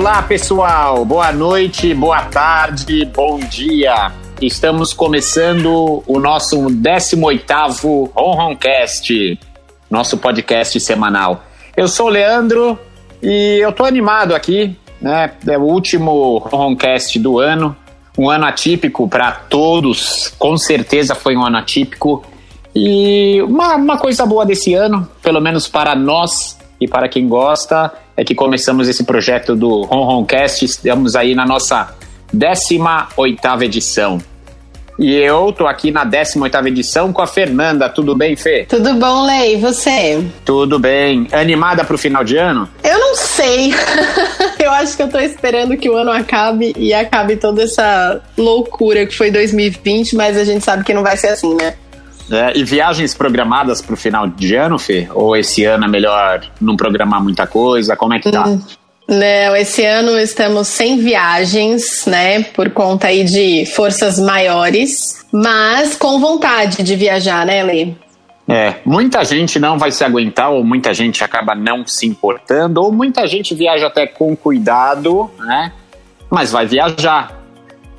Olá, pessoal. Boa noite, boa tarde, bom dia. Estamos começando o nosso 18º Ronroncast, nosso podcast semanal. Eu sou o Leandro e eu tô animado aqui, né? É o último Ronroncast do ano, um ano atípico para todos, com certeza foi um ano atípico. E uma, uma coisa boa desse ano, pelo menos para nós e para quem gosta, é que começamos esse projeto do Ronroncast, estamos aí na nossa 18ª edição. E eu tô aqui na 18ª edição com a Fernanda. Tudo bem, Fê? Tudo bom, Lei? E você? Tudo bem. Animada pro final de ano? Eu não sei. eu acho que eu tô esperando que o ano acabe e acabe toda essa loucura que foi 2020, mas a gente sabe que não vai ser assim, né? É, e viagens programadas pro final de ano, Fê? Ou esse ano é melhor não programar muita coisa? Como é que tá? Hum. Não, esse ano estamos sem viagens, né? Por conta aí de forças maiores, mas com vontade de viajar, né, Lê? É, muita gente não vai se aguentar, ou muita gente acaba não se importando, ou muita gente viaja até com cuidado, né? Mas vai viajar.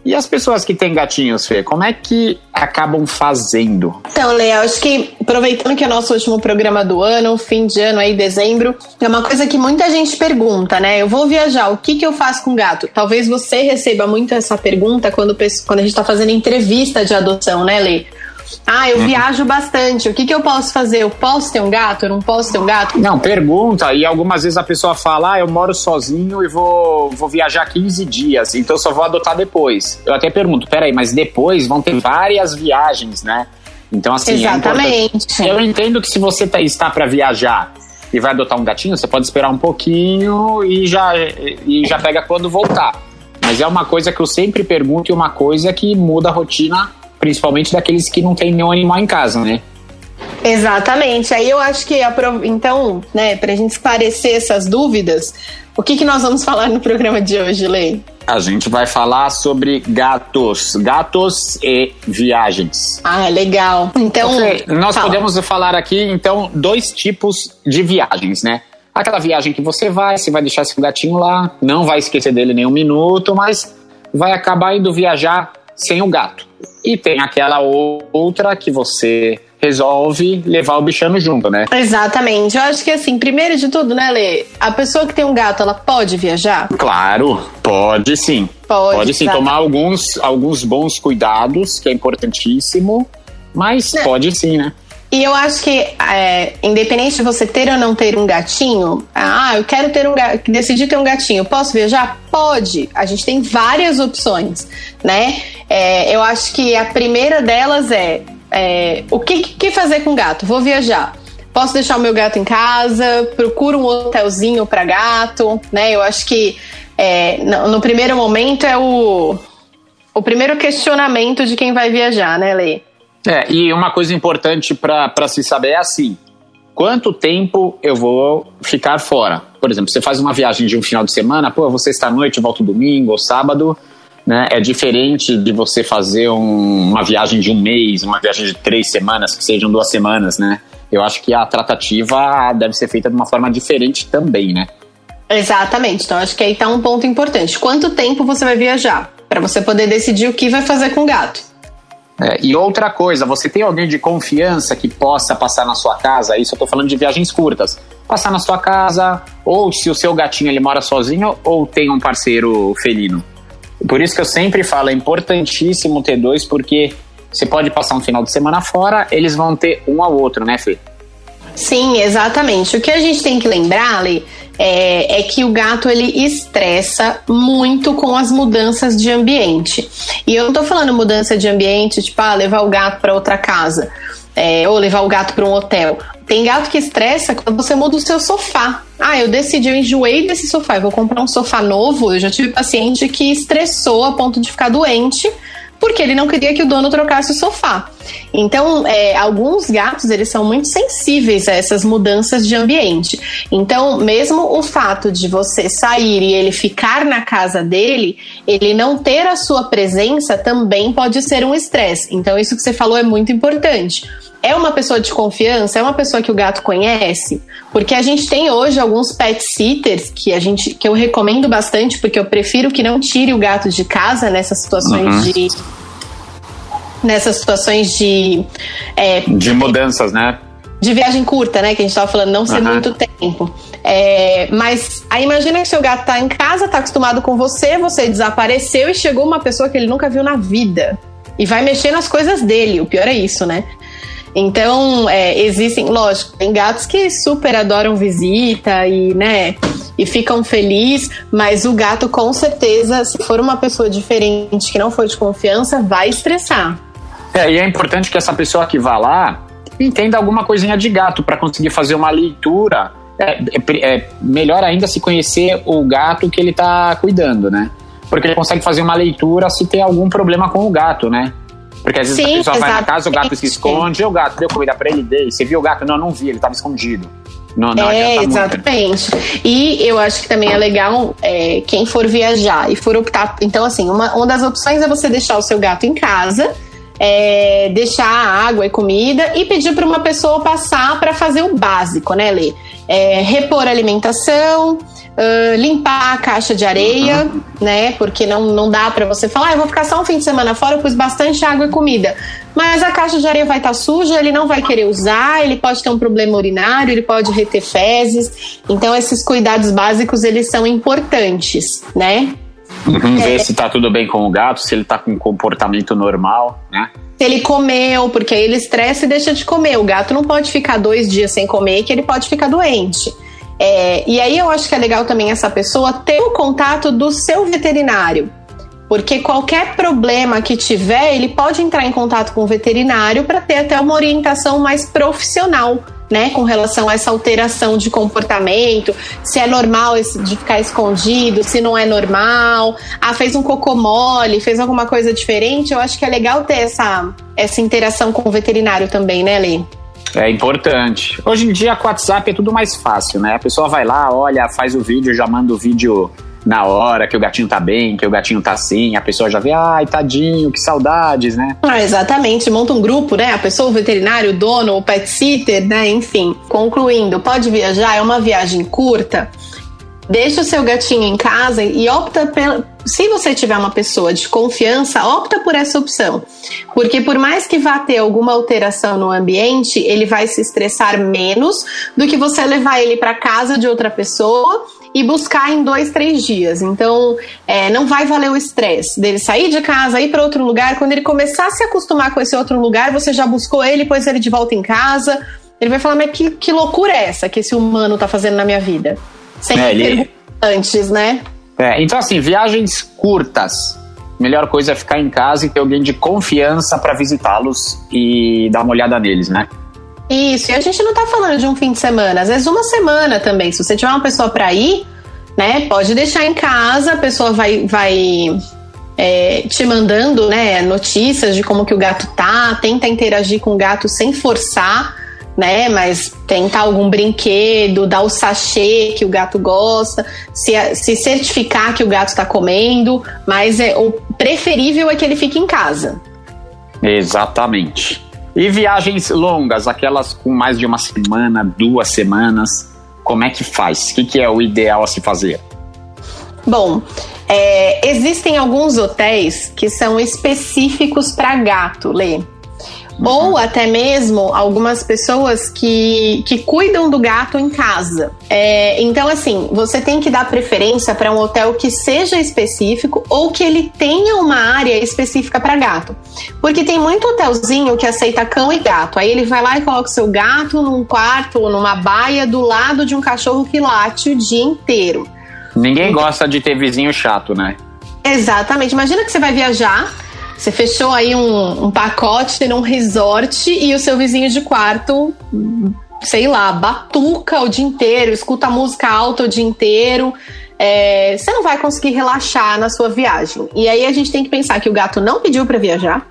E as pessoas que têm gatinhos, Fê, como é que acabam fazendo? Então, Léo, acho que aproveitando que é o nosso último programa do ano, fim de ano aí, dezembro, é uma coisa que muita gente pergunta, né? Eu vou viajar, o que, que eu faço com gato? Talvez você receba muito essa pergunta quando, quando a gente está fazendo entrevista de adoção, né, Lê? Ah, eu uhum. viajo bastante. O que, que eu posso fazer? Eu posso ter um gato? Eu não posso ter um gato? Não, pergunta. E algumas vezes a pessoa fala: ah, eu moro sozinho e vou, vou viajar 15 dias, então só vou adotar depois. Eu até pergunto: peraí, mas depois vão ter várias viagens, né? Então, assim. É Exatamente. É eu entendo que se você tá, está para viajar e vai adotar um gatinho, você pode esperar um pouquinho e já, e já pega quando voltar. Mas é uma coisa que eu sempre pergunto e uma coisa que muda a rotina principalmente daqueles que não tem nenhum animal em casa, né? Exatamente. Aí eu acho que, então, né, pra gente esclarecer essas dúvidas, o que, que nós vamos falar no programa de hoje, Lei? A gente vai falar sobre gatos, gatos e viagens. Ah, legal. Então, okay, nós fala. podemos falar aqui, então, dois tipos de viagens, né? Aquela viagem que você vai, você vai deixar seu gatinho lá, não vai esquecer dele nem um minuto, mas vai acabar indo viajar sem o gato. E tem aquela outra que você resolve levar o bichano junto, né? Exatamente. Eu acho que assim, primeiro de tudo, né, Lê? A pessoa que tem um gato, ela pode viajar? Claro, pode sim. Pode, pode sim, tomar alguns, alguns bons cuidados, que é importantíssimo, mas né? pode sim, né? E eu acho que, é, independente de você ter ou não ter um gatinho, ah, eu quero ter um gatinho, decidi ter um gatinho, posso viajar? Pode. A gente tem várias opções, né? É, eu acho que a primeira delas é, é o que, que fazer com gato? Vou viajar. Posso deixar o meu gato em casa? Procuro um hotelzinho para gato, né? Eu acho que é, no, no primeiro momento é o, o primeiro questionamento de quem vai viajar, né, Lê? É, e uma coisa importante para se saber é assim: quanto tempo eu vou ficar fora? Por exemplo, você faz uma viagem de um final de semana, pô, você está à noite, volta domingo ou sábado, né? É diferente de você fazer um, uma viagem de um mês, uma viagem de três semanas, que sejam duas semanas, né? Eu acho que a tratativa deve ser feita de uma forma diferente também, né? Exatamente. Então, acho que aí está um ponto importante. Quanto tempo você vai viajar? Para você poder decidir o que vai fazer com o gato. É, e outra coisa, você tem alguém de confiança que possa passar na sua casa? Isso eu estou falando de viagens curtas. Passar na sua casa, ou se o seu gatinho ele mora sozinho, ou tem um parceiro felino. Por isso que eu sempre falo, é importantíssimo ter dois, porque você pode passar um final de semana fora, eles vão ter um ao outro, né, Fê? Sim, exatamente. O que a gente tem que lembrar, Ali, é, é, que o gato ele estressa muito com as mudanças de ambiente. E eu não tô falando mudança de ambiente, tipo, ah, levar o gato para outra casa. É, ou levar o gato para um hotel. Tem gato que estressa quando você muda o seu sofá. Ah, eu decidi, eu enjoei desse sofá, eu vou comprar um sofá novo. Eu já tive paciente que estressou a ponto de ficar doente porque ele não queria que o dono trocasse o sofá. Então, é, alguns gatos eles são muito sensíveis a essas mudanças de ambiente. Então, mesmo o fato de você sair e ele ficar na casa dele, ele não ter a sua presença também pode ser um estresse. Então, isso que você falou é muito importante. É uma pessoa de confiança, é uma pessoa que o gato conhece, porque a gente tem hoje alguns pet sitters que a gente que eu recomendo bastante, porque eu prefiro que não tire o gato de casa nessas situações uhum. de nessas situações de é, de mudanças, né? De viagem curta, né? Que a gente tava falando, não ser uhum. muito tempo. É, mas aí imagina que seu gato tá em casa, tá acostumado com você, você desapareceu e chegou uma pessoa que ele nunca viu na vida. E vai mexer nas coisas dele. O pior é isso, né? Então, é, existem, lógico, tem gatos que super adoram visita e, né, e ficam felizes, mas o gato, com certeza, se for uma pessoa diferente, que não for de confiança, vai estressar. É, e é importante que essa pessoa que vá lá entenda alguma coisinha de gato para conseguir fazer uma leitura. É, é, é, melhor ainda se conhecer o gato que ele está cuidando, né? Porque ele consegue fazer uma leitura se tem algum problema com o gato, né? Porque às vezes Sim, a pessoa exatamente. vai na casa, o gato se esconde, o gato deu comida para ele, dei. Você viu o gato? Não, não vi, ele estava escondido. Não, não é, exatamente. Muito. E eu acho que também é legal é, quem for viajar e for optar. Então, assim, uma, uma das opções é você deixar o seu gato em casa. É, deixar água e comida e pedir para uma pessoa passar para fazer o básico, né, Lê? É, repor alimentação, Uh, limpar a caixa de areia, uhum. né? Porque não, não dá para você falar, ah, eu vou ficar só um fim de semana fora, eu pus bastante água e comida. Mas a caixa de areia vai estar tá suja, ele não vai querer usar, ele pode ter um problema urinário, ele pode reter fezes. Então, esses cuidados básicos, eles são importantes, né? Uhum, é, ver se tá tudo bem com o gato, se ele tá com um comportamento normal, né? Se ele comeu, porque aí ele estressa e deixa de comer. O gato não pode ficar dois dias sem comer, que ele pode ficar doente. É, e aí eu acho que é legal também essa pessoa ter o contato do seu veterinário. Porque qualquer problema que tiver, ele pode entrar em contato com o veterinário para ter até uma orientação mais profissional, né, com relação a essa alteração de comportamento, se é normal de ficar escondido, se não é normal, ah, fez um cocô mole, fez alguma coisa diferente, eu acho que é legal ter essa, essa interação com o veterinário também, né, Lê? É importante. Hoje em dia com o WhatsApp é tudo mais fácil, né? A pessoa vai lá, olha, faz o vídeo, já manda o vídeo na hora que o gatinho tá bem, que o gatinho tá assim, a pessoa já vê, ai, tadinho, que saudades, né? Ah, exatamente, monta um grupo, né? A pessoa, o veterinário, o dono, o pet sitter, né? Enfim, concluindo, pode viajar, é uma viagem curta, deixa o seu gatinho em casa e opta pela. Se você tiver uma pessoa de confiança, opta por essa opção. Porque por mais que vá ter alguma alteração no ambiente, ele vai se estressar menos do que você levar ele para casa de outra pessoa e buscar em dois, três dias. Então, é, não vai valer o estresse dele sair de casa, ir para outro lugar. Quando ele começar a se acostumar com esse outro lugar, você já buscou ele, pôs ele de volta em casa. Ele vai falar, mas que, que loucura é essa que esse humano tá fazendo na minha vida? Sem é, ele... antes, né? É, então, assim, viagens curtas. Melhor coisa é ficar em casa e ter alguém de confiança para visitá-los e dar uma olhada neles, né? Isso, e a gente não tá falando de um fim de semana, às vezes uma semana também. Se você tiver uma pessoa para ir, né, pode deixar em casa, a pessoa vai, vai é, te mandando né, notícias de como que o gato tá, tenta interagir com o gato sem forçar né? Mas tentar algum brinquedo, dar o sachê que o gato gosta, se, se certificar que o gato está comendo, mas é, o preferível é que ele fique em casa. Exatamente. E viagens longas, aquelas com mais de uma semana, duas semanas, como é que faz? O que, que é o ideal a se fazer? Bom, é, existem alguns hotéis que são específicos para gato, Lê. Uhum. Ou até mesmo algumas pessoas que, que cuidam do gato em casa. É, então, assim, você tem que dar preferência para um hotel que seja específico ou que ele tenha uma área específica para gato. Porque tem muito hotelzinho que aceita cão e gato. Aí ele vai lá e coloca o seu gato num quarto ou numa baia do lado de um cachorro que late o dia inteiro. Ninguém gosta de ter vizinho chato, né? Exatamente. Imagina que você vai viajar você fechou aí um, um pacote num resort e o seu vizinho de quarto, sei lá, batuca o dia inteiro, escuta música alta o dia inteiro. É, você não vai conseguir relaxar na sua viagem. E aí a gente tem que pensar que o gato não pediu para viajar,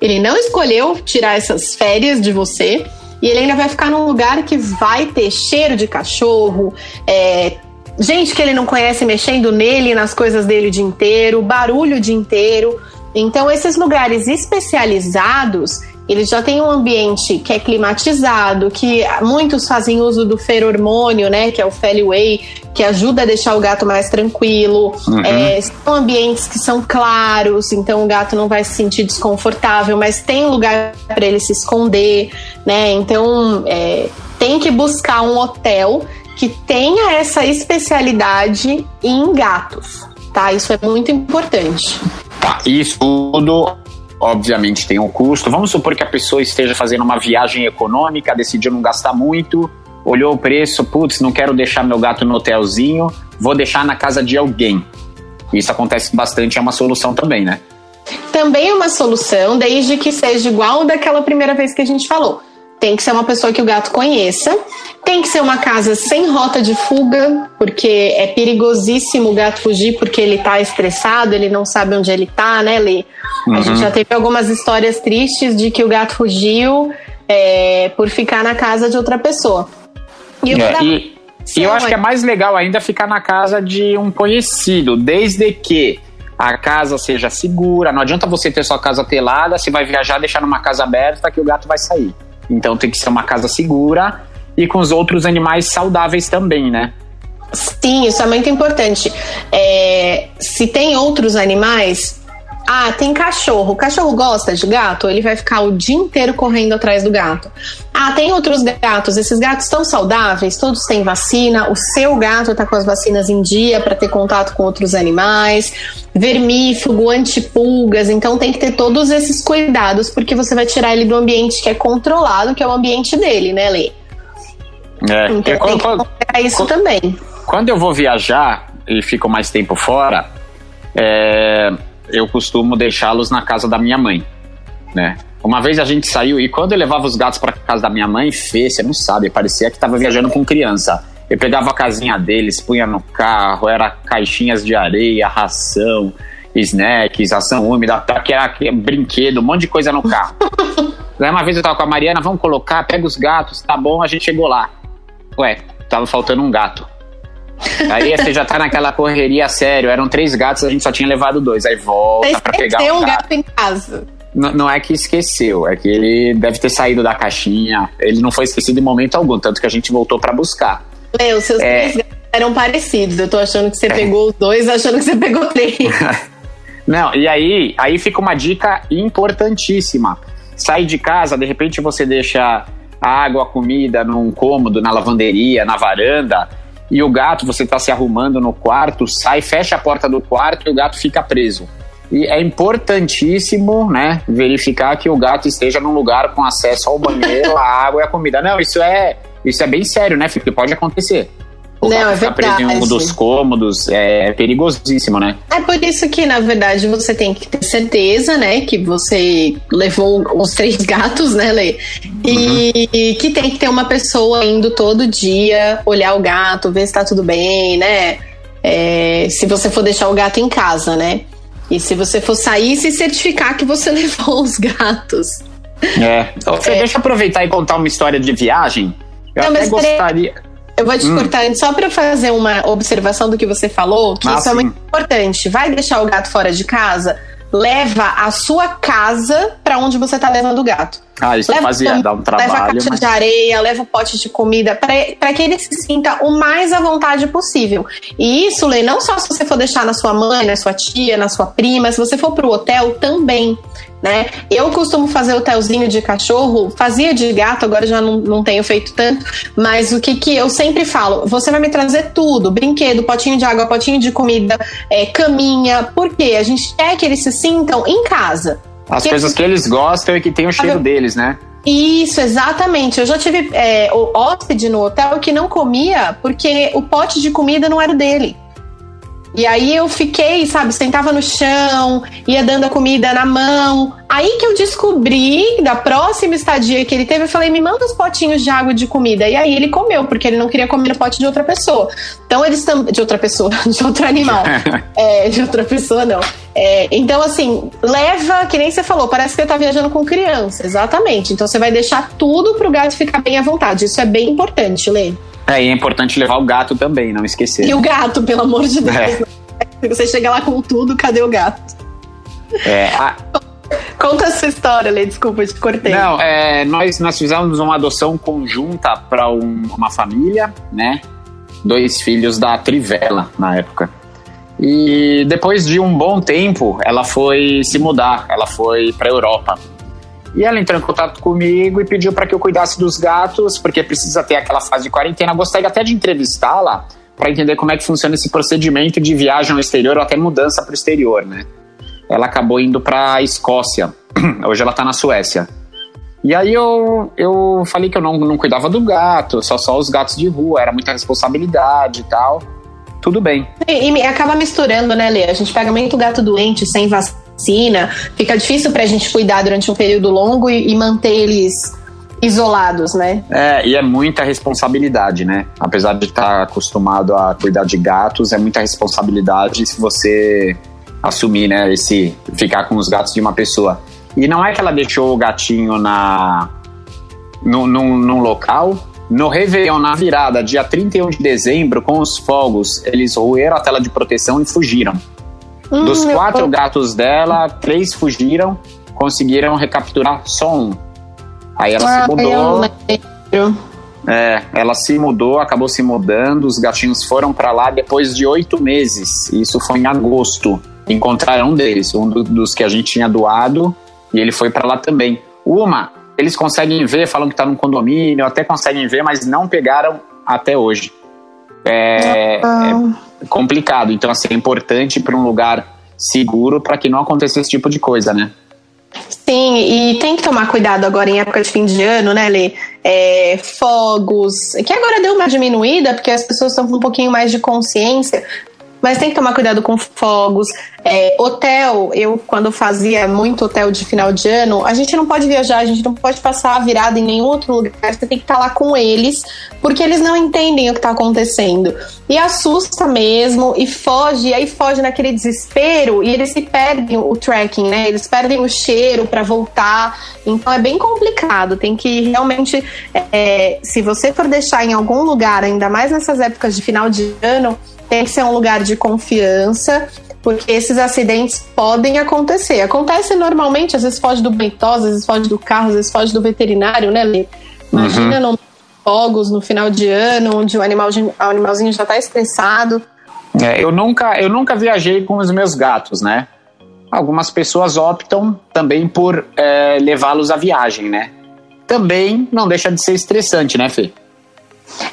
ele não escolheu tirar essas férias de você. E ele ainda vai ficar num lugar que vai ter cheiro de cachorro, é, gente que ele não conhece mexendo nele, nas coisas dele o dia inteiro, barulho o dia inteiro. Então, esses lugares especializados, ele já tem um ambiente que é climatizado, que muitos fazem uso do feromônio, né, que é o Feli Whey, que ajuda a deixar o gato mais tranquilo. Uhum. É, são ambientes que são claros, então o gato não vai se sentir desconfortável, mas tem lugar para ele se esconder, né? Então é, tem que buscar um hotel que tenha essa especialidade em gatos, tá? Isso é muito importante. Tá, isso tudo obviamente tem um custo. Vamos supor que a pessoa esteja fazendo uma viagem econômica, decidiu não gastar muito, olhou o preço, putz, não quero deixar meu gato no hotelzinho, vou deixar na casa de alguém. Isso acontece bastante, é uma solução também, né? Também é uma solução, desde que seja igual daquela primeira vez que a gente falou. Tem que ser uma pessoa que o gato conheça. Tem que ser uma casa sem rota de fuga, porque é perigosíssimo o gato fugir porque ele tá estressado, ele não sabe onde ele tá, né, Lê? Uhum. A gente já teve algumas histórias tristes de que o gato fugiu é, por ficar na casa de outra pessoa. E, é, e, e eu acho que é mais legal ainda ficar na casa de um conhecido, desde que a casa seja segura. Não adianta você ter sua casa telada, se vai viajar, deixar numa casa aberta que o gato vai sair. Então tem que ser uma casa segura e com os outros animais saudáveis também, né? Sim, isso é muito importante. É, se tem outros animais, ah, tem cachorro. O cachorro gosta de gato, ele vai ficar o dia inteiro correndo atrás do gato. Ah, tem outros gatos. Esses gatos estão saudáveis, todos têm vacina. O seu gato está com as vacinas em dia para ter contato com outros animais. Vermífugo, antipulgas. Então tem que ter todos esses cuidados, porque você vai tirar ele do ambiente que é controlado, que é o ambiente dele, né, Lê? É, então tem quando, que isso quando, também. Quando eu vou viajar e fico mais tempo fora, é, eu costumo deixá-los na casa da minha mãe, né? Uma vez a gente saiu e quando eu levava os gatos para casa da minha mãe, fez, você não sabe, parecia que estava viajando com criança. Eu pegava a casinha deles, punha no carro, era caixinhas de areia, ração, snacks, ação úmida, que era brinquedo, um monte de coisa no carro. Daí uma vez eu tava com a Mariana, vamos colocar, pega os gatos, tá bom, a gente chegou lá. Ué, tava faltando um gato. Aí você já tá naquela correria sério. Eram três gatos, a gente só tinha levado dois. Aí volta você pra pegar um, um gato. gato em casa. Não, não, é que esqueceu, é que ele deve ter saído da caixinha. Ele não foi esquecido em momento algum, tanto que a gente voltou para buscar. Meu, seus é... três gatos eram parecidos. Eu tô achando que você é... pegou dois, achando que você pegou três. não, e aí, aí fica uma dica importantíssima. Sai de casa, de repente você deixa a água, a comida num cômodo, na lavanderia, na varanda e o gato, você está se arrumando no quarto, sai, fecha a porta do quarto e o gato fica preso. E é importantíssimo, né, verificar que o gato esteja num lugar com acesso ao banheiro, a água e a comida. Não, isso é, isso é bem sério, né, Felipe? Pode acontecer. O não, é ficar preso em um dos cômodos é perigosíssimo, né? É por isso que, na verdade, você tem que ter certeza, né, que você levou os três gatos, né, Lê? E uhum. que tem que ter uma pessoa indo todo dia olhar o gato, ver se tá tudo bem, né? É, se você for deixar o gato em casa, né? E se você for sair, se certificar que você levou os gatos. É. Você é. deixa eu aproveitar e contar uma história de viagem. Eu não, até gostaria. Eu vou te hum. cortar antes só para fazer uma observação do que você falou, que ah, isso sim. é muito importante. Vai deixar o gato fora de casa? Leva a sua casa para onde você tá levando o gato. Ah, isso leva, fazia, dá um trabalho. Leva a caixa mas... de areia, leva o pote de comida, para que ele se sinta o mais à vontade possível. E isso, Lê, não só se você for deixar na sua mãe, na sua tia, na sua prima, se você for pro hotel também né? Eu costumo fazer hotelzinho de cachorro, fazia de gato, agora já não, não tenho feito tanto, mas o que, que eu sempre falo, você vai me trazer tudo, brinquedo, potinho de água, potinho de comida, é, caminha, porque a gente quer que eles se sintam em casa. As que coisas eles... que eles gostam e que tem o cheiro deles, né? Isso, exatamente. Eu já tive é, o hóspede no hotel que não comia porque o pote de comida não era dele. E aí eu fiquei, sabe, sentava no chão, ia dando a comida na mão. Aí que eu descobri, da próxima estadia que ele teve, eu falei, me manda os potinhos de água de comida. E aí ele comeu, porque ele não queria comer no pote de outra pessoa. Então eles também. De outra pessoa, de outro animal. é, de outra pessoa, não. É, então, assim, leva, que nem você falou, parece que você tá viajando com criança, exatamente. Então você vai deixar tudo pro gato ficar bem à vontade. Isso é bem importante, Lê. É, e é importante levar o gato também, não esquecer. E o gato, pelo amor de Deus. É. Você chega lá com tudo, cadê o gato? É, a... Conta essa história, Lê, desculpa, te cortei. Não, é, nós, nós fizemos uma adoção conjunta para um, uma família, né? Dois filhos da Trivela na época. E depois de um bom tempo, ela foi se mudar, ela foi para Europa. E ela entrou em contato comigo e pediu para que eu cuidasse dos gatos, porque precisa ter aquela fase de quarentena. Gostaria até de entrevistá-la para entender como é que funciona esse procedimento de viagem ao exterior ou até mudança para o exterior, né? Ela acabou indo para a Escócia. Hoje ela está na Suécia. E aí eu, eu falei que eu não, não cuidava do gato, só só os gatos de rua, era muita responsabilidade e tal. Tudo bem. E, e acaba misturando, né, Lê? A gente pega muito gato doente sem vacina, fica difícil pra gente cuidar durante um período longo e, e manter eles isolados, né? É, e é muita responsabilidade, né? Apesar de estar acostumado a cuidar de gatos, é muita responsabilidade se você assumir, né, esse ficar com os gatos de uma pessoa. E não é que ela deixou o gatinho na no, num, num local. No Réveillon, na virada, dia 31 de dezembro, com os fogos, eles roeram a tela de proteção e fugiram. Hum, Dos quatro gatos dela, três fugiram, conseguiram recapturar só um. Aí ela ah, se mudou. É, ela se mudou, acabou se mudando, os gatinhos foram para lá depois de oito meses. Isso foi em agosto. Encontraram um deles, um do, dos que a gente tinha doado, e ele foi para lá também. Uma, eles conseguem ver, falam que tá num condomínio, até conseguem ver, mas não pegaram até hoje. É, ah. é complicado. Então, assim, é importante para um lugar seguro para que não aconteça esse tipo de coisa, né? Sim, e tem que tomar cuidado agora em época de fim de ano, né, Lê? É, fogos, que agora deu uma diminuída, porque as pessoas estão com um pouquinho mais de consciência, mas tem que tomar cuidado com fogos. É, hotel, eu quando fazia muito hotel de final de ano, a gente não pode viajar, a gente não pode passar a virada em nenhum outro lugar. Você tem que estar lá com eles, porque eles não entendem o que está acontecendo. E assusta mesmo, e foge, e aí foge naquele desespero, e eles se perdem o tracking, né? Eles perdem o cheiro para voltar. Então é bem complicado. Tem que realmente, é, se você for deixar em algum lugar, ainda mais nessas épocas de final de ano, tem que ser um lugar de confiança, porque esses acidentes podem acontecer. Acontece normalmente, às vezes foge do bentosa, às vezes foge do carro, às vezes foge do veterinário, né, Lê? Imagina uhum. fogos no final de ano, onde o, animalzinho, o animalzinho já está estressado. É, eu, nunca, eu nunca viajei com os meus gatos, né? Algumas pessoas optam também por é, levá-los à viagem, né? Também não deixa de ser estressante, né, Fê?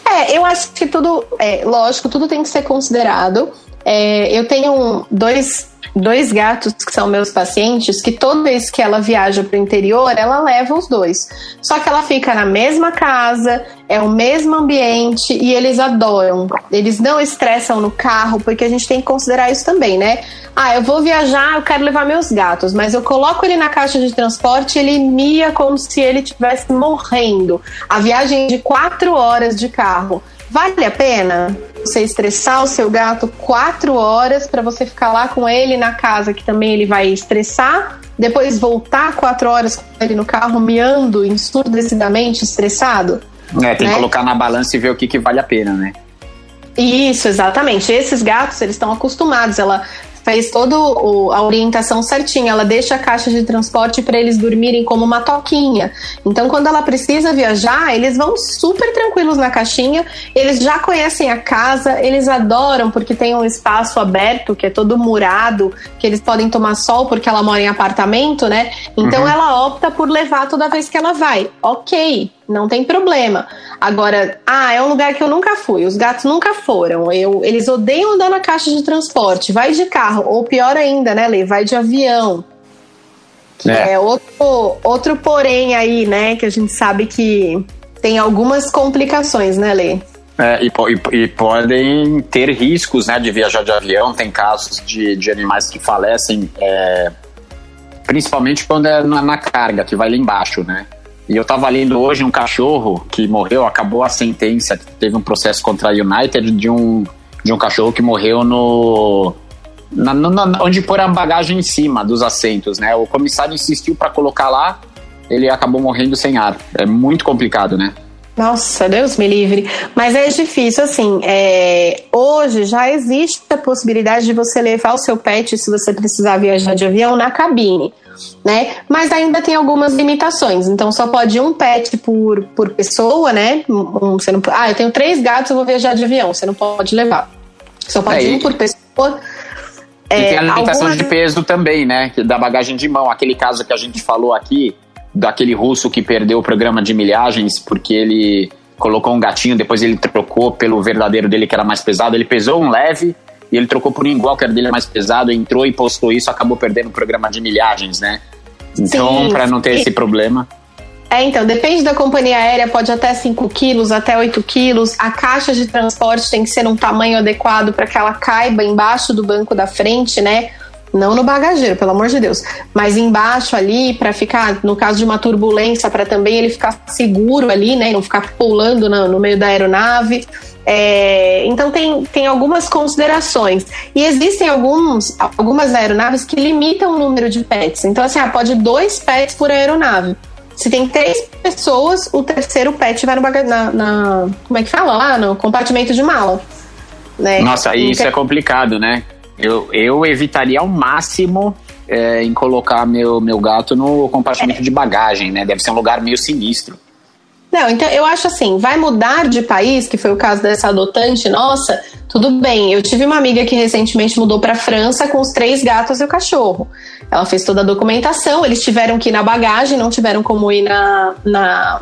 É, eu acho que tudo, é, lógico, tudo tem que ser considerado. É, eu tenho dois, dois gatos que são meus pacientes que toda vez que ela viaja para o interior, ela leva os dois. Só que ela fica na mesma casa, é o mesmo ambiente e eles adoram. Eles não estressam no carro, porque a gente tem que considerar isso também, né? Ah, eu vou viajar, eu quero levar meus gatos, mas eu coloco ele na caixa de transporte, ele mia como se ele estivesse morrendo. A viagem de quatro horas de carro. Vale a pena você estressar o seu gato quatro horas para você ficar lá com ele na casa, que também ele vai estressar, depois voltar quatro horas com ele no carro miando ensurdecedamente estressado? É, tem né? que colocar na balança e ver o que, que vale a pena, né? Isso, exatamente. Esses gatos, eles estão acostumados. Ela fez toda a orientação certinha. Ela deixa a caixa de transporte para eles dormirem como uma toquinha. Então, quando ela precisa viajar, eles vão super tranquilos na caixinha. Eles já conhecem a casa, eles adoram porque tem um espaço aberto que é todo murado, que eles podem tomar sol porque ela mora em apartamento, né? Então, uhum. ela opta por levar toda vez que ela vai. Ok, não tem problema. Agora, ah, é um lugar que eu nunca fui, os gatos nunca foram. Eu, eles odeiam andar na caixa de transporte. Vai de carro, ou pior ainda, né, Lê? Vai de avião. Que é. é outro, outro porém aí, né? Que a gente sabe que tem algumas complicações, né, Lê? É, e, e, e, podem ter riscos né, de viajar de avião. Tem casos de, de animais que falecem, é, principalmente quando é na, na, carga, que vai lá embaixo, né? E eu tava lendo hoje um cachorro que morreu, acabou a sentença, teve um processo contra a United de um, de um cachorro que morreu no. Na, na, onde pôr a bagagem em cima dos assentos, né? O comissário insistiu para colocar lá, ele acabou morrendo sem ar. É muito complicado, né? Nossa, Deus me livre. Mas é difícil, assim. É... Hoje já existe a possibilidade de você levar o seu pet, se você precisar viajar de avião, na cabine. Né? Mas ainda tem algumas limitações. Então só pode um pet por, por pessoa, né? Um, você não, ah, eu tenho três gatos, eu vou viajar de avião. Você não pode levar. Só pode é, um por pessoa. E é, tem a limitação algumas... de peso também, né? Da bagagem de mão. Aquele caso que a gente falou aqui, daquele russo que perdeu o programa de milhagens porque ele colocou um gatinho, depois ele trocou pelo verdadeiro dele que era mais pesado. Ele pesou um leve e ele trocou por um igual que era dele mais pesado, entrou e postou isso, acabou perdendo o programa de milhagens, né? Então, para não ter esse problema. É, então, depende da companhia aérea, pode até 5 quilos, até 8 quilos. A caixa de transporte tem que ser um tamanho adequado para que ela caiba embaixo do banco da frente, né? Não no bagageiro, pelo amor de Deus. Mas embaixo ali, para ficar, no caso de uma turbulência, para também ele ficar seguro ali, né? Não ficar pulando no, no meio da aeronave. É, então tem, tem algumas considerações. E existem alguns, algumas aeronaves que limitam o número de pets. Então, assim, ah, pode dois pets por aeronave. Se tem três pessoas, o terceiro pet vai no bagagem. Na, na, como é que fala lá? No compartimento de mala. Né? Nossa, isso é complicado, né? Eu, eu evitaria ao máximo é, em colocar meu, meu gato no compartimento é. de bagagem, né? Deve ser um lugar meio sinistro. Não, então eu acho assim, vai mudar de país, que foi o caso dessa adotante nossa, tudo bem. Eu tive uma amiga que recentemente mudou para França com os três gatos e o cachorro. Ela fez toda a documentação, eles tiveram que ir na bagagem, não tiveram como ir na, na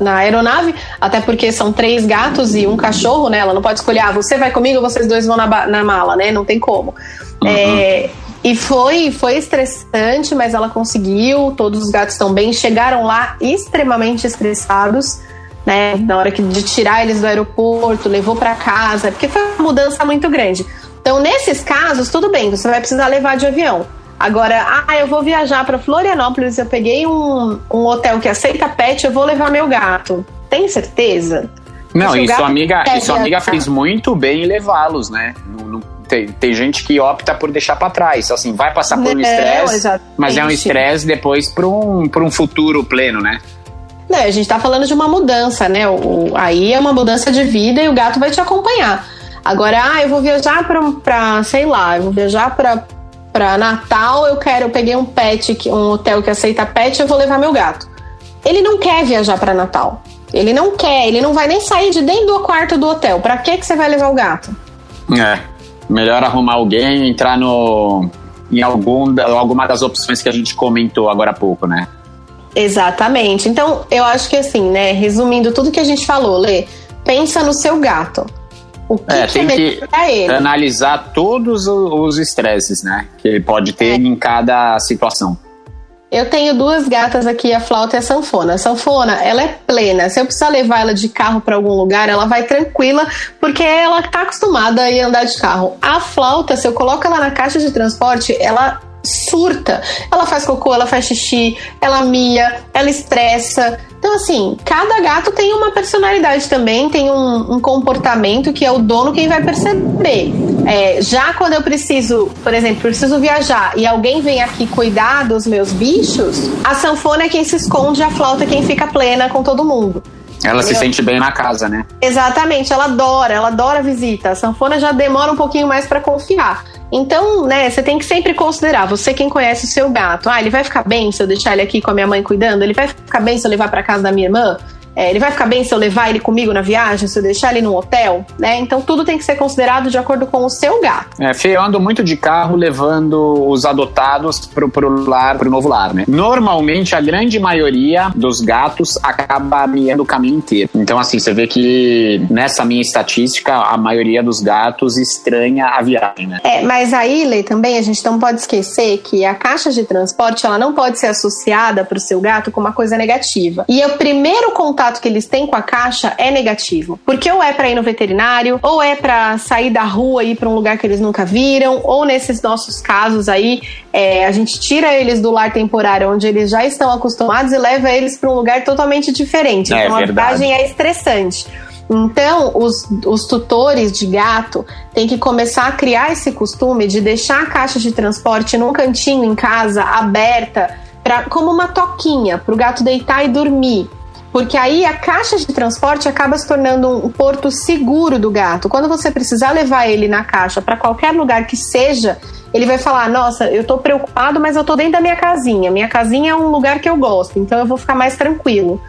na aeronave, até porque são três gatos e um cachorro, né? Ela não pode escolher, ah, você vai comigo, vocês dois vão na, na mala, né? Não tem como. Uhum. É, e foi, foi estressante, mas ela conseguiu. Todos os gatos estão bem. Chegaram lá extremamente estressados, né? Na hora que, de tirar eles do aeroporto, levou para casa, porque foi uma mudança muito grande. Então, nesses casos, tudo bem, você vai precisar levar de avião. Agora, ah, eu vou viajar para Florianópolis, eu peguei um, um hotel que aceita pet, eu vou levar meu gato. Tem certeza? Não, e sua amiga, e sua amiga fez muito bem em levá-los, né? tem, tem gente que opta por deixar para trás. Assim, vai passar por um estresse, mas é um estresse depois para um, um futuro pleno, né? Não, a gente tá falando de uma mudança, né? O, aí é uma mudança de vida e o gato vai te acompanhar. Agora, ah, eu vou viajar pra, pra sei lá, eu vou viajar pra para Natal, eu quero, eu peguei um pet, um hotel que aceita pet, eu vou levar meu gato. Ele não quer viajar para Natal. Ele não quer, ele não vai nem sair de dentro do quarto do hotel. Para que que você vai levar o gato? É, melhor arrumar alguém, entrar no em algum, alguma das opções que a gente comentou agora há pouco, né? Exatamente. Então, eu acho que assim, né, resumindo tudo que a gente falou, Lê, pensa no seu gato. O que, é, que tem é que analisar todos os estresses, né? Que ele pode ter é. em cada situação. Eu tenho duas gatas aqui, a flauta e a sanfona. A sanfona, ela é plena. Se eu precisar levar ela de carro para algum lugar, ela vai tranquila, porque ela tá acostumada a andar de carro. A flauta, se eu coloco ela na caixa de transporte, ela surta. Ela faz cocô, ela faz xixi, ela mia, ela estressa. Então, assim, cada gato tem uma personalidade também, tem um, um comportamento que é o dono quem vai perceber. É, já quando eu preciso, por exemplo, preciso viajar e alguém vem aqui cuidar dos meus bichos, a sanfona é quem se esconde, a flauta é quem fica plena com todo mundo. Ela Entendeu? se sente bem na casa, né? Exatamente, ela adora, ela adora a visita. A sanfona já demora um pouquinho mais para confiar. Então, né, você tem que sempre considerar, você quem conhece o seu gato, ah, ele vai ficar bem se eu deixar ele aqui com a minha mãe cuidando? Ele vai ficar bem se eu levar para casa da minha irmã? É, ele vai ficar bem se eu levar ele comigo na viagem, se eu deixar ele no hotel, né? Então tudo tem que ser considerado de acordo com o seu gato. É, Fê, eu ando muito de carro levando os adotados pro, pro lar, pro novo lar, né? Normalmente a grande maioria dos gatos acaba miando o caminho inteiro. Então, assim, você vê que nessa minha estatística, a maioria dos gatos estranha a viagem, né? É, mas aí, Lei, também a gente não pode esquecer que a caixa de transporte ela não pode ser associada pro seu gato com uma coisa negativa. E o primeiro contato contato que eles têm com a caixa é negativo. Porque ou é para ir no veterinário, ou é para sair da rua e ir para um lugar que eles nunca viram, ou nesses nossos casos aí, é, a gente tira eles do lar temporário onde eles já estão acostumados e leva eles para um lugar totalmente diferente. É, então a viagem é estressante. Então, os, os tutores de gato têm que começar a criar esse costume de deixar a caixa de transporte num cantinho em casa, aberta, pra, como uma toquinha, para o gato deitar e dormir. Porque aí a caixa de transporte acaba se tornando um porto seguro do gato. Quando você precisar levar ele na caixa para qualquer lugar que seja, ele vai falar: Nossa, eu tô preocupado, mas eu tô dentro da minha casinha. Minha casinha é um lugar que eu gosto, então eu vou ficar mais tranquilo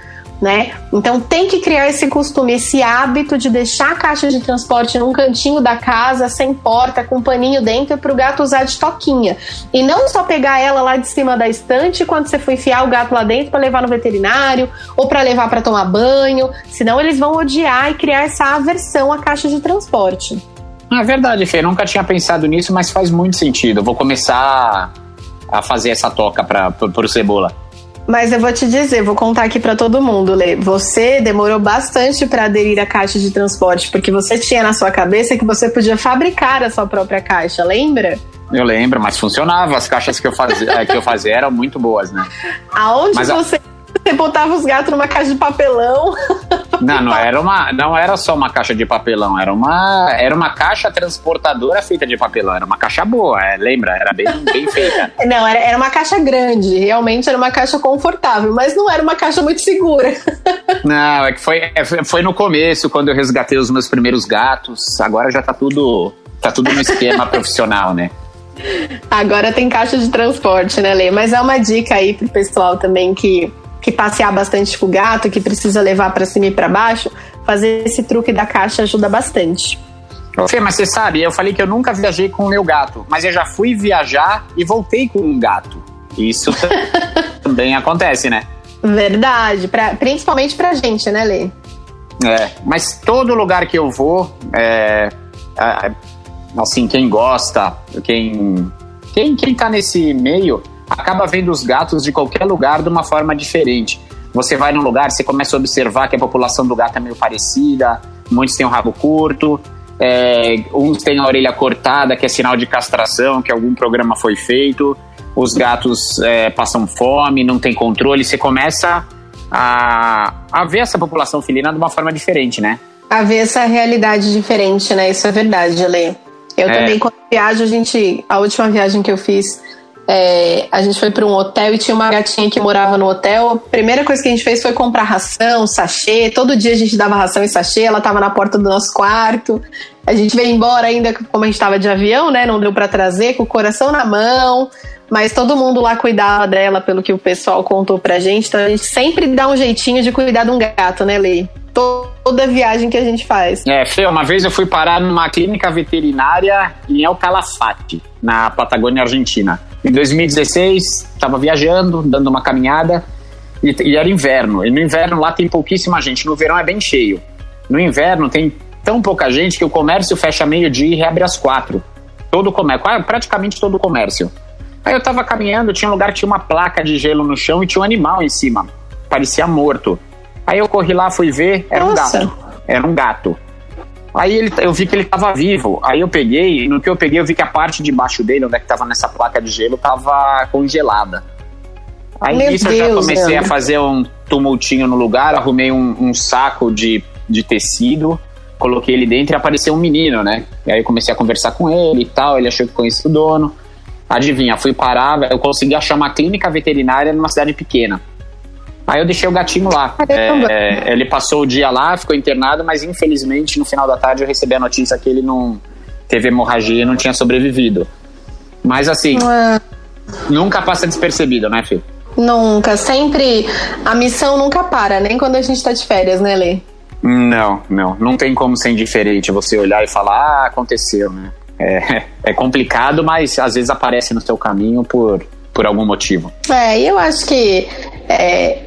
né? Então tem que criar esse costume, esse hábito de deixar a caixa de transporte num cantinho da casa, sem porta, com um paninho dentro, para o gato usar de toquinha. E não só pegar ela lá de cima da estante quando você for enfiar o gato lá dentro para levar no veterinário ou para levar para tomar banho, senão eles vão odiar e criar essa aversão à caixa de transporte. É verdade, Fê. Eu nunca tinha pensado nisso, mas faz muito sentido. Eu vou começar a fazer essa toca para o Cebola. Mas eu vou te dizer, vou contar aqui para todo mundo, Lê. Você demorou bastante para aderir à caixa de transporte, porque você tinha na sua cabeça que você podia fabricar a sua própria caixa, lembra? Eu lembro, mas funcionava. As caixas que eu fazia, que eu fazia eram muito boas, né? Aonde mas você a você botava os gatos numa caixa de papelão. Não, não era uma, não era só uma caixa de papelão, era uma, era uma caixa transportadora feita de papelão, era uma caixa boa, é, lembra? Era bem, bem feita. Não, era, era uma caixa grande, realmente era uma caixa confortável, mas não era uma caixa muito segura. Não, é que foi, é, foi no começo, quando eu resgatei os meus primeiros gatos, agora já tá tudo, tá tudo no esquema profissional, né? Agora tem caixa de transporte, né, Lê? Mas é uma dica aí pro pessoal também que que passear bastante com o gato, que precisa levar para cima e para baixo, fazer esse truque da caixa ajuda bastante. Fê, mas você sabe, eu falei que eu nunca viajei com o meu gato, mas eu já fui viajar e voltei com um gato. Isso também acontece, né? Verdade, pra, principalmente pra gente, né, Lê? É, mas todo lugar que eu vou, é, é, assim, quem gosta, quem, quem, quem tá nesse meio, acaba vendo os gatos de qualquer lugar de uma forma diferente. Você vai num lugar, você começa a observar que a população do gato é meio parecida, muitos têm o um rabo curto, é, uns têm a orelha cortada, que é sinal de castração, que algum programa foi feito, os gatos é, passam fome, não tem controle, você começa a, a ver essa população felina de uma forma diferente, né? A ver essa realidade diferente, né? Isso é verdade, Ale. Eu é. também, quando viajo, a gente. A última viagem que eu fiz é, a gente foi para um hotel e tinha uma gatinha que morava no hotel. A primeira coisa que a gente fez foi comprar ração, sachê. Todo dia a gente dava ração e sachê. Ela estava na porta do nosso quarto. A gente veio embora ainda, como a gente estava de avião, né? Não deu para trazer, com o coração na mão. Mas todo mundo lá cuidava dela, pelo que o pessoal contou pra gente. Então a gente sempre dá um jeitinho de cuidar de um gato, né, Lei? Toda viagem que a gente faz. É, Fê, uma vez eu fui parar numa clínica veterinária em El Calafate, na Patagônia Argentina. Em 2016, estava viajando, dando uma caminhada, e, e, era inverno. E no inverno lá tem pouquíssima gente, no verão é bem cheio. No inverno tem tão pouca gente que o comércio fecha meio-dia e reabre às quatro. Todo o comércio, praticamente todo o comércio. Aí eu tava caminhando, tinha um lugar que tinha uma placa de gelo no chão e tinha um animal em cima. Parecia morto. Aí eu corri lá, fui ver, era Nossa. um gato. Era um gato. Aí ele, eu vi que ele estava vivo. Aí eu peguei, no que eu peguei, eu vi que a parte de baixo dele, onde é que tava nessa placa de gelo, tava congelada. Aí Meu nisso Deus, eu já comecei a fazer um tumultinho no lugar, arrumei um, um, saco de, de tecido, coloquei ele dentro e apareceu um menino, né? E aí eu comecei a conversar com ele e tal, ele achou que conhecia o dono. Adivinha, fui parar, eu consegui achar uma clínica veterinária numa cidade pequena. Aí eu deixei o gatinho lá. É, ele passou o dia lá, ficou internado, mas infelizmente no final da tarde eu recebi a notícia que ele não teve hemorragia e não tinha sobrevivido. Mas assim, é. nunca passa despercebido, né, filho? Nunca, sempre. A missão nunca para, nem quando a gente tá de férias, né, Lê? Não, não. Não tem como ser indiferente você olhar e falar, ah, aconteceu, né? É, é complicado, mas às vezes aparece no seu caminho por, por algum motivo. É, e eu acho que é,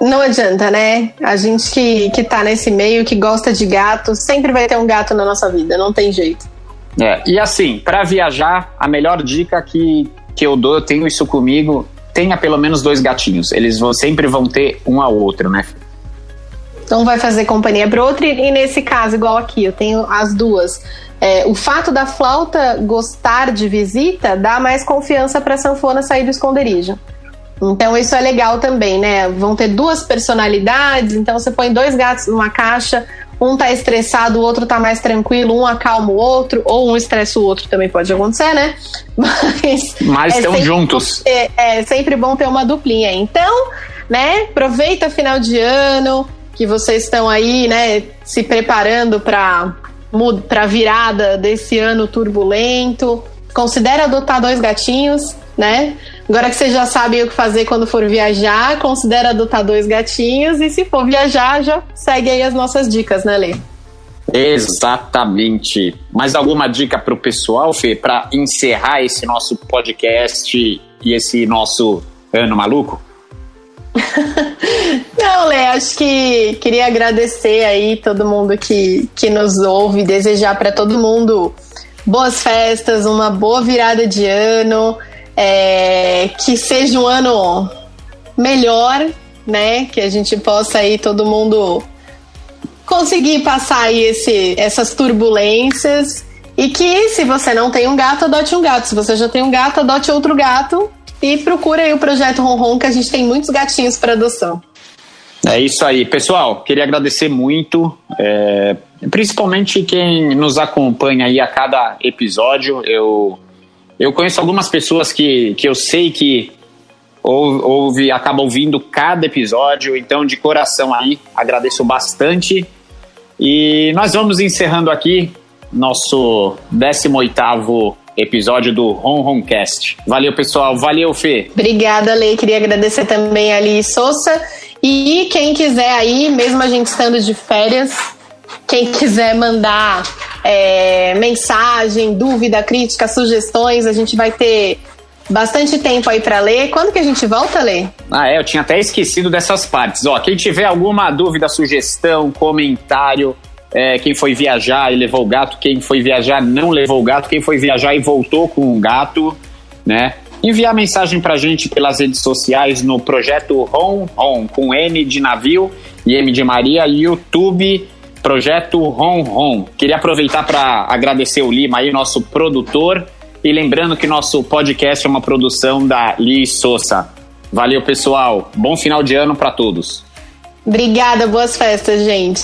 não adianta, né? A gente que, que tá nesse meio, que gosta de gato, sempre vai ter um gato na nossa vida, não tem jeito. É, e assim, para viajar, a melhor dica que, que eu dou, eu tenho isso comigo, tenha pelo menos dois gatinhos. Eles vão, sempre vão ter um ao outro, né? Um vai fazer companhia para outro, e nesse caso, igual aqui, eu tenho as duas. É, o fato da flauta gostar de visita dá mais confiança para a sanfona sair do esconderijo. Então isso é legal também, né? Vão ter duas personalidades, então você põe dois gatos numa caixa, um tá estressado, o outro tá mais tranquilo, um acalma o outro, ou um estressa o outro também pode acontecer, né? Mas, Mas é estão juntos. Ter, é sempre bom ter uma duplinha. Então, né? Aproveita final de ano, que vocês estão aí, né, se preparando para para virada desse ano turbulento. Considera adotar dois gatinhos, né? Agora que vocês já sabem o que fazer quando for viajar, considera adotar dois gatinhos e se for viajar, já segue aí as nossas dicas, né, Lê? Exatamente. Mais alguma dica para o pessoal, Fê, para encerrar esse nosso podcast e esse nosso ano maluco? Não, Lê, acho que queria agradecer aí todo mundo que, que nos ouve, desejar para todo mundo boas festas, uma boa virada de ano, é, que seja um ano melhor, né? Que a gente possa aí todo mundo conseguir passar aí esse, essas turbulências e que se você não tem um gato, adote um gato. Se você já tem um gato, adote outro gato e procure aí o projeto Ronron, que a gente tem muitos gatinhos para adoção. É isso aí, pessoal. Queria agradecer muito, é, principalmente quem nos acompanha aí a cada episódio. Eu, eu conheço algumas pessoas que, que eu sei que ouve, acaba ouvindo cada episódio, então de coração aí agradeço bastante. E nós vamos encerrando aqui nosso 18º episódio do Ron Roncast. Valeu, pessoal. Valeu, Fê. Obrigada, Lei. Queria agradecer também a Ali Souza. E quem quiser aí, mesmo a gente estando de férias, quem quiser mandar é, mensagem, dúvida, crítica, sugestões, a gente vai ter bastante tempo aí para ler. Quando que a gente volta a ler? Ah, é, eu tinha até esquecido dessas partes. Ó, quem tiver alguma dúvida, sugestão, comentário, é, quem foi viajar e levou o gato, quem foi viajar não levou o gato, quem foi viajar e voltou com o gato, né? Enviar mensagem pra gente pelas redes sociais no projeto Ron Ron, com N de navio e M de Maria, YouTube, projeto Ron Ron. Queria aproveitar para agradecer o Lima aí, nosso produtor, e lembrando que nosso podcast é uma produção da Li Souza. Valeu, pessoal. Bom final de ano para todos. Obrigada, boas festas, gente.